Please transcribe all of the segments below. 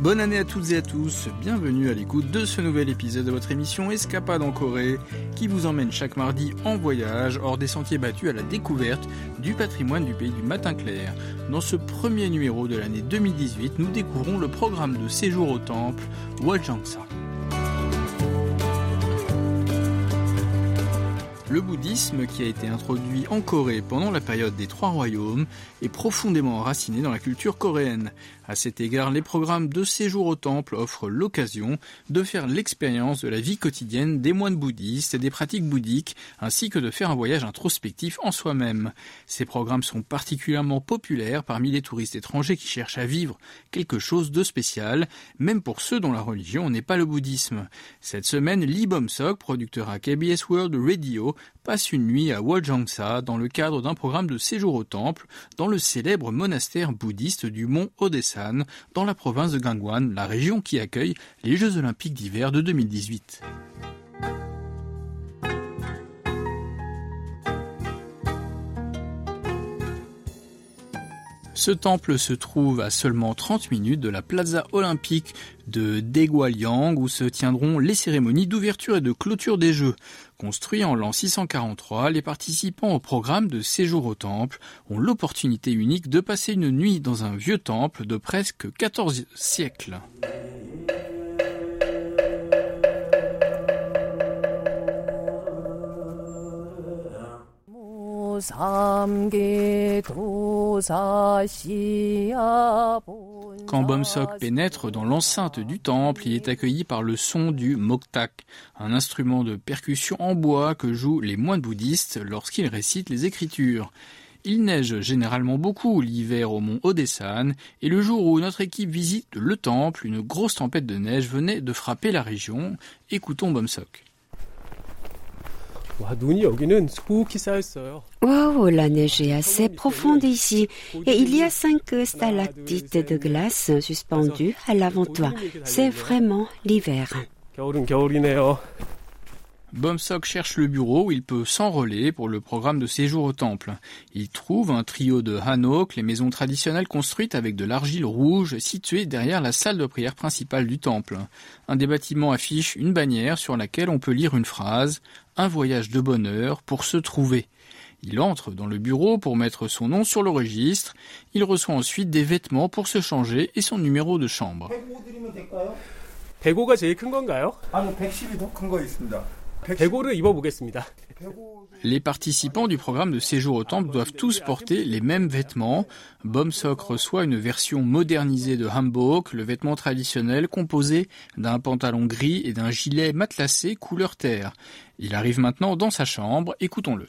Bonne année à toutes et à tous, bienvenue à l'écoute de ce nouvel épisode de votre émission Escapade en Corée qui vous emmène chaque mardi en voyage hors des sentiers battus à la découverte du patrimoine du pays du matin clair. Dans ce premier numéro de l'année 2018, nous découvrons le programme de séjour au temple Waljangsa. Le bouddhisme, qui a été introduit en Corée pendant la période des Trois Royaumes, est profondément enraciné dans la culture coréenne. À cet égard, les programmes de séjour au temple offrent l'occasion de faire l'expérience de la vie quotidienne des moines bouddhistes et des pratiques bouddhiques, ainsi que de faire un voyage introspectif en soi-même. Ces programmes sont particulièrement populaires parmi les touristes étrangers qui cherchent à vivre quelque chose de spécial, même pour ceux dont la religion n'est pas le bouddhisme. Cette semaine, Lee Bom-sok, producteur à KBS World Radio, passe une nuit à Woljangsa dans le cadre d'un programme de séjour au temple dans le célèbre monastère bouddhiste du mont Dans la province de Gangwon, la région qui accueille les Jeux olympiques d'hiver de 2018. Ce temple se trouve à seulement 30 minutes de la plaza olympique de Daegualiang où se tiendront les cérémonies d'ouverture et de clôture des Jeux. Construits en l'an 643, les participants au programme de séjour au temple ont l'opportunité unique de passer une nuit dans un vieux temple de presque 14 siècles. Quand Bomsok pénètre dans l'enceinte du temple, il est accueilli par le son du moktak, un instrument de percussion en bois que jouent les moines bouddhistes lorsqu'ils récitent les écritures. Il neige généralement beaucoup l'hiver au mont Odesan et le jour où notre équipe visite le temple, une grosse tempête de neige venait de frapper la région. Écoutons Bomsok. Waouh, la neige est assez profonde ici et il y a cinq stalactites de glace suspendues à l'avant-toit. C'est vraiment l'hiver. Bomsok cherche le bureau où il peut s'enrôler pour le programme de séjour au temple. Il trouve un trio de hanok, les maisons traditionnelles construites avec de l'argile rouge situées derrière la salle de prière principale du temple. Un des bâtiments affiche une bannière sur laquelle on peut lire une phrase Un voyage de bonheur pour se trouver. Il entre dans le bureau pour mettre son nom sur le registre. Il reçoit ensuite des vêtements pour se changer et son numéro de chambre. Les participants du programme de séjour au temple doivent tous porter les mêmes vêtements. Bomsok reçoit une version modernisée de hanbok, le vêtement traditionnel composé d'un pantalon gris et d'un gilet matelassé couleur terre. Il arrive maintenant dans sa chambre, écoutons-le.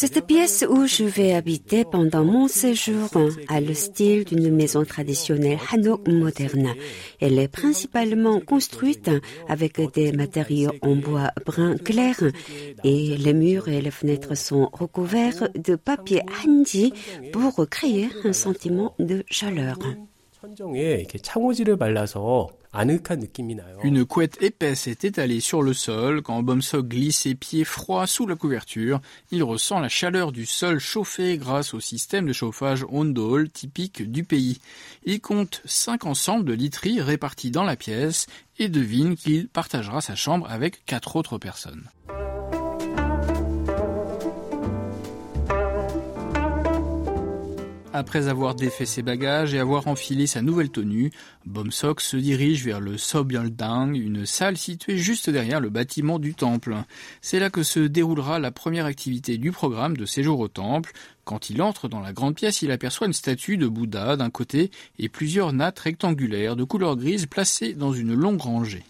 Cette pièce où je vais habiter pendant mon séjour a le style d'une maison traditionnelle Hanok moderne. Elle est principalement construite avec des matériaux en bois brun clair et les murs et les fenêtres sont recouverts de papier hanji pour créer un sentiment de chaleur. Une couette épaisse est étalée sur le sol. Quand Bomsok glisse ses pieds froids sous la couverture, il ressent la chaleur du sol chauffé grâce au système de chauffage Ondol typique du pays. Il compte cinq ensembles de literies répartis dans la pièce et devine qu'il partagera sa chambre avec quatre autres personnes. Après avoir défait ses bagages et avoir enfilé sa nouvelle tenue, Bomsok se dirige vers le Sobyaldang, une salle située juste derrière le bâtiment du temple. C'est là que se déroulera la première activité du programme de séjour au temple. Quand il entre dans la grande pièce, il aperçoit une statue de Bouddha d'un côté et plusieurs nattes rectangulaires de couleur grise placées dans une longue rangée.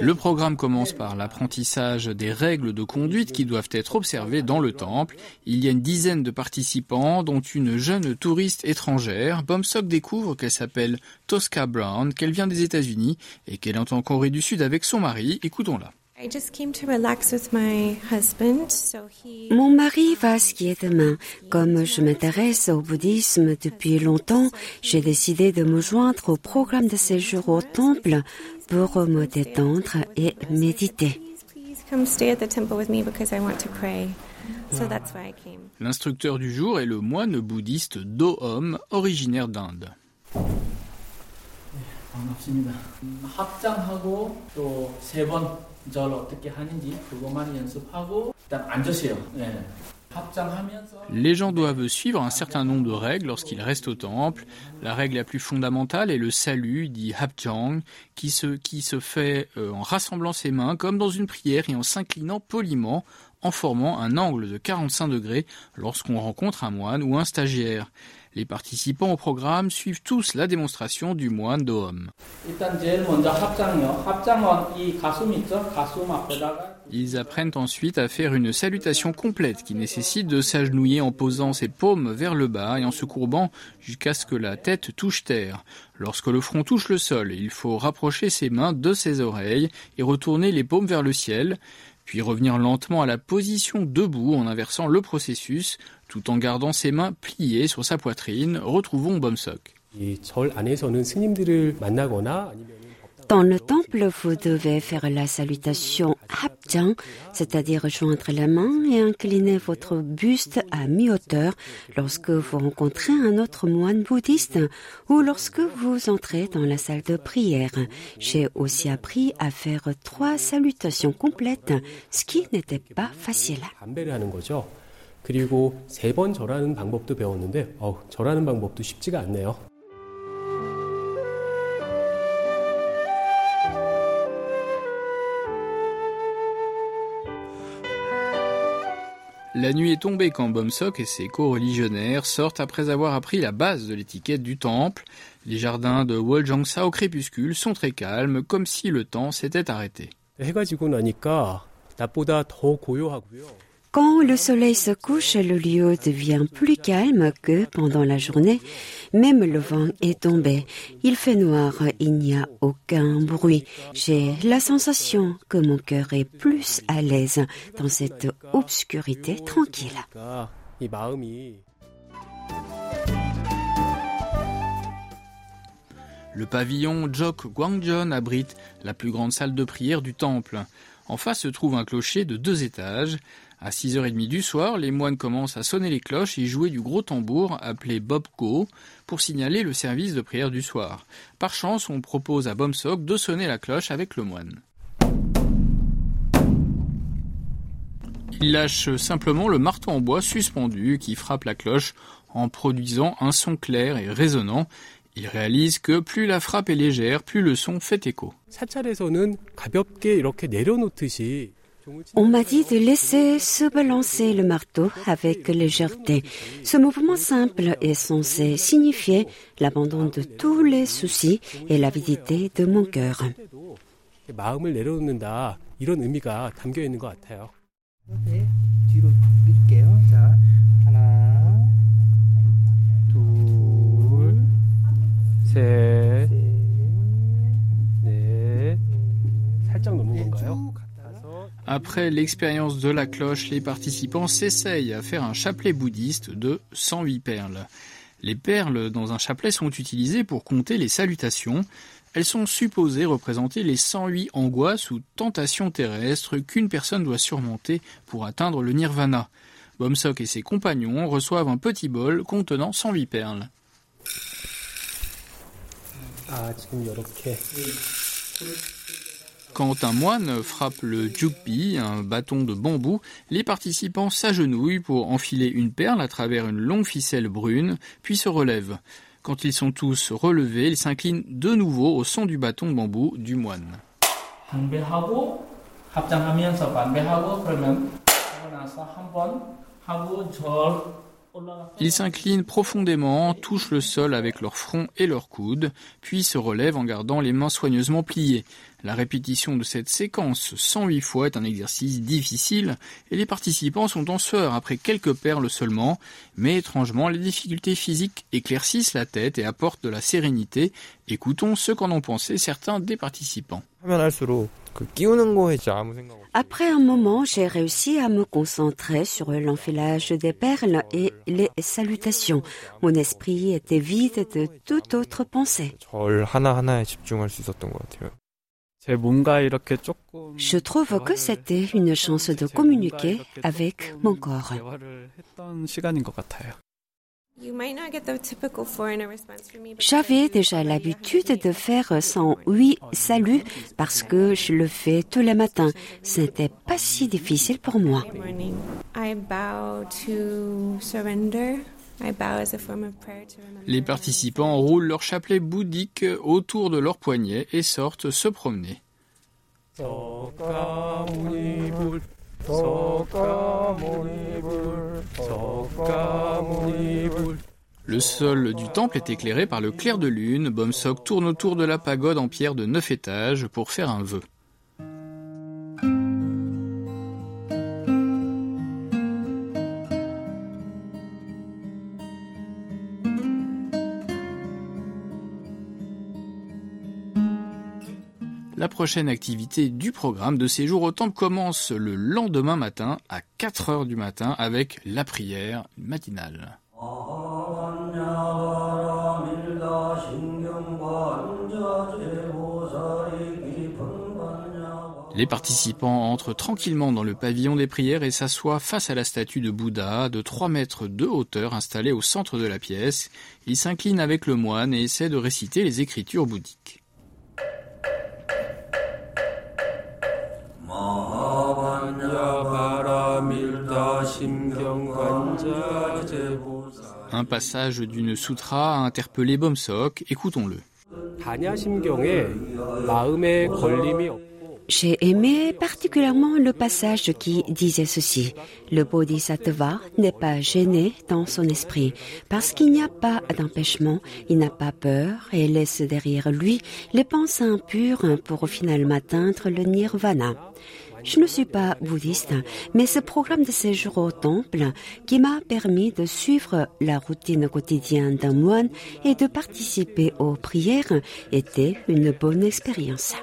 Le programme commence par l'apprentissage des règles de conduite qui doivent être observées dans le temple. Il y a une dizaine de participants, dont une jeune touriste étrangère. Bomsok découvre qu'elle s'appelle Tosca Brown, qu'elle vient des États-Unis et qu'elle est en Corée du Sud avec son mari. Écoutons-la. Mon mari va skier demain. Comme je m'intéresse au bouddhisme depuis longtemps, j'ai décidé de me joindre au programme de séjour au temple pour me détendre et méditer. L'instructeur du jour est le moine bouddhiste Do-Hom, originaire d'Inde. Les gens doivent suivre un certain nombre de règles lorsqu'ils restent au temple. La règle la plus fondamentale est le salut, dit Hapjang, qui se, qui se fait euh, en rassemblant ses mains comme dans une prière et en s'inclinant poliment en formant un angle de 45 degrés lorsqu'on rencontre un moine ou un stagiaire. Les participants au programme suivent tous la démonstration du moine Dohom. Ils apprennent ensuite à faire une salutation complète qui nécessite de s'agenouiller en posant ses paumes vers le bas et en se courbant jusqu'à ce que la tête touche terre. Lorsque le front touche le sol, il faut rapprocher ses mains de ses oreilles et retourner les paumes vers le ciel puis revenir lentement à la position debout en inversant le processus, tout en gardant ses mains pliées sur sa poitrine. Retrouvons Bomsok. Dans le temple, vous devez faire la salutation Hapjang, c'est-à-dire joindre la main et incliner votre buste à mi-hauteur lorsque vous rencontrez un autre moine bouddhiste ou lorsque vous entrez dans la salle de prière. J'ai aussi appris à faire trois salutations complètes, ce qui n'était pas facile. La nuit est tombée quand Bomsok et ses co-religionnaires sortent après avoir appris la base de l'étiquette du temple. Les jardins de Woljangsa au crépuscule sont très calmes, comme si le temps s'était arrêté. Quand le soleil se couche, le lieu devient plus calme que pendant la journée. Même le vent est tombé. Il fait noir, il n'y a aucun bruit. J'ai la sensation que mon cœur est plus à l'aise dans cette obscurité tranquille. Le pavillon Jok Gwangjon abrite la plus grande salle de prière du temple. En face se trouve un clocher de deux étages. À 6h30 du soir, les moines commencent à sonner les cloches et jouer du gros tambour appelé Bobko pour signaler le service de prière du soir. Par chance, on propose à Bomsok de sonner la cloche avec le moine. Il lâche simplement le marteau en bois suspendu qui frappe la cloche en produisant un son clair et résonnant. Il réalise que plus la frappe est légère, plus le son fait écho. On m'a dit de laisser se balancer le marteau avec légèreté. Ce mouvement simple est censé signifier l'abandon de tous les soucis et l'avidité de mon cœur. Après l'expérience de la cloche, les participants s'essayent à faire un chapelet bouddhiste de 108 perles. Les perles dans un chapelet sont utilisées pour compter les salutations. Elles sont supposées représenter les 108 angoisses ou tentations terrestres qu'une personne doit surmonter pour atteindre le nirvana. Bomsok et ses compagnons reçoivent un petit bol contenant 108 perles. Ah, quand un moine frappe le jukpi, un bâton de bambou, les participants s'agenouillent pour enfiler une perle à travers une longue ficelle brune, puis se relèvent. Quand ils sont tous relevés, ils s'inclinent de nouveau au son du bâton de bambou du moine. Ils s'inclinent profondément, touchent le sol avec leur front et leurs coudes, puis se relèvent en gardant les mains soigneusement pliées. La répétition de cette séquence 108 fois est un exercice difficile et les participants sont en sueur après quelques perles seulement, mais étrangement les difficultés physiques éclaircissent la tête et apportent de la sérénité. Écoutons ce qu'en ont pensé certains des participants. Après un moment, j'ai réussi à me concentrer sur l'enfilage des perles et les salutations. Mon esprit était vide de toute autre pensée. Je trouve que c'était une chance de communiquer avec mon corps. J'avais déjà l'habitude de faire son oui salut parce que je le fais tous les matins. Ce n'était pas si difficile pour moi. Les participants roulent leur chapelet bouddhique autour de leur poignet et sortent se promener. Le sol du temple est éclairé par le clair de lune. Bomsok tourne autour de la pagode en pierre de neuf étages pour faire un vœu. La prochaine activité du programme de séjour au temple commence le lendemain matin à 4 heures du matin avec la prière matinale. Les participants entrent tranquillement dans le pavillon des prières et s'assoient face à la statue de Bouddha de 3 mètres de hauteur installée au centre de la pièce. Ils s'inclinent avec le moine et essaient de réciter les écritures bouddhiques. Un passage d'une sutra a interpellé Bomsok, écoutons-le. J'ai aimé particulièrement le passage qui disait ceci. Le bodhisattva n'est pas gêné dans son esprit parce qu'il n'y a pas d'empêchement, il n'a pas peur et laisse derrière lui les pensées impures pour finalement atteindre le nirvana. Je ne suis pas bouddhiste, mais ce programme de séjour au temple qui m'a permis de suivre la routine quotidienne d'un moine et de participer aux prières était une bonne expérience.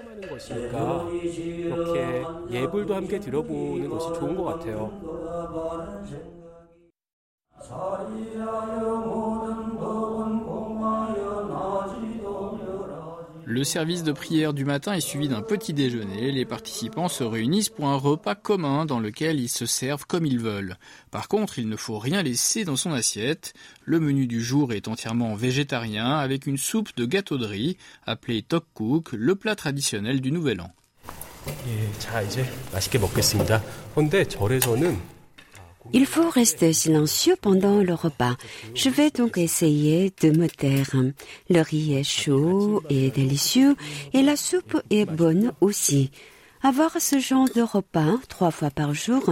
Le service de prière du matin est suivi d'un petit déjeuner. Les participants se réunissent pour un repas commun dans lequel ils se servent comme ils veulent. Par contre, il ne faut rien laisser dans son assiette. Le menu du jour est entièrement végétarien avec une soupe de gâteau de riz appelée tokkuk, le plat traditionnel du Nouvel An. Il faut rester silencieux pendant le repas. Je vais donc essayer de me taire. Le riz est chaud et délicieux et la soupe est bonne aussi. Avoir ce genre de repas trois fois par jour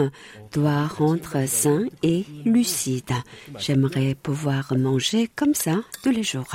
doit rendre sain et lucide. J'aimerais pouvoir manger comme ça tous les jours.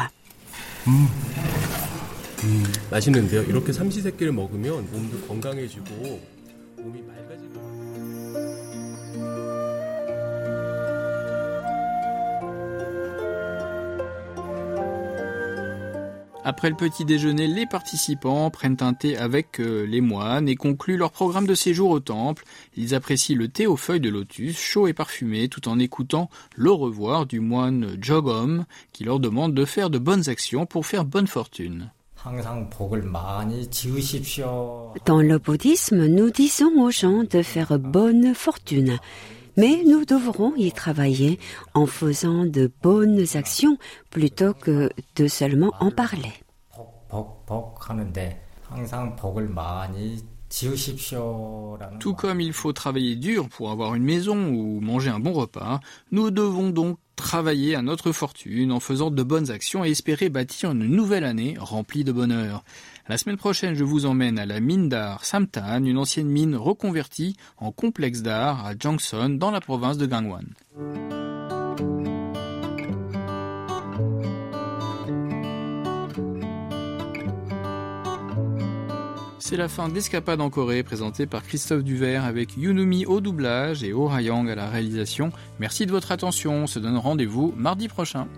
Après le petit déjeuner, les participants prennent un thé avec euh, les moines et concluent leur programme de séjour au temple. Ils apprécient le thé aux feuilles de lotus, chaud et parfumé, tout en écoutant le revoir du moine Jogom, qui leur demande de faire de bonnes actions pour faire bonne fortune. Dans le bouddhisme, nous disons aux gens de faire bonne fortune. Mais nous devrons y travailler en faisant de bonnes actions plutôt que de seulement en parler. Tout comme il faut travailler dur pour avoir une maison ou manger un bon repas, nous devons donc travailler à notre fortune en faisant de bonnes actions et espérer bâtir une nouvelle année remplie de bonheur. La semaine prochaine, je vous emmène à la mine d'art Samtan, une ancienne mine reconvertie en complexe d'art à Jangson, dans la province de Gangwon. C'est la fin d'Escapade en Corée, présentée par Christophe Duvert avec Yunumi au doublage et Oh Yang à la réalisation. Merci de votre attention, on se donne rendez-vous mardi prochain.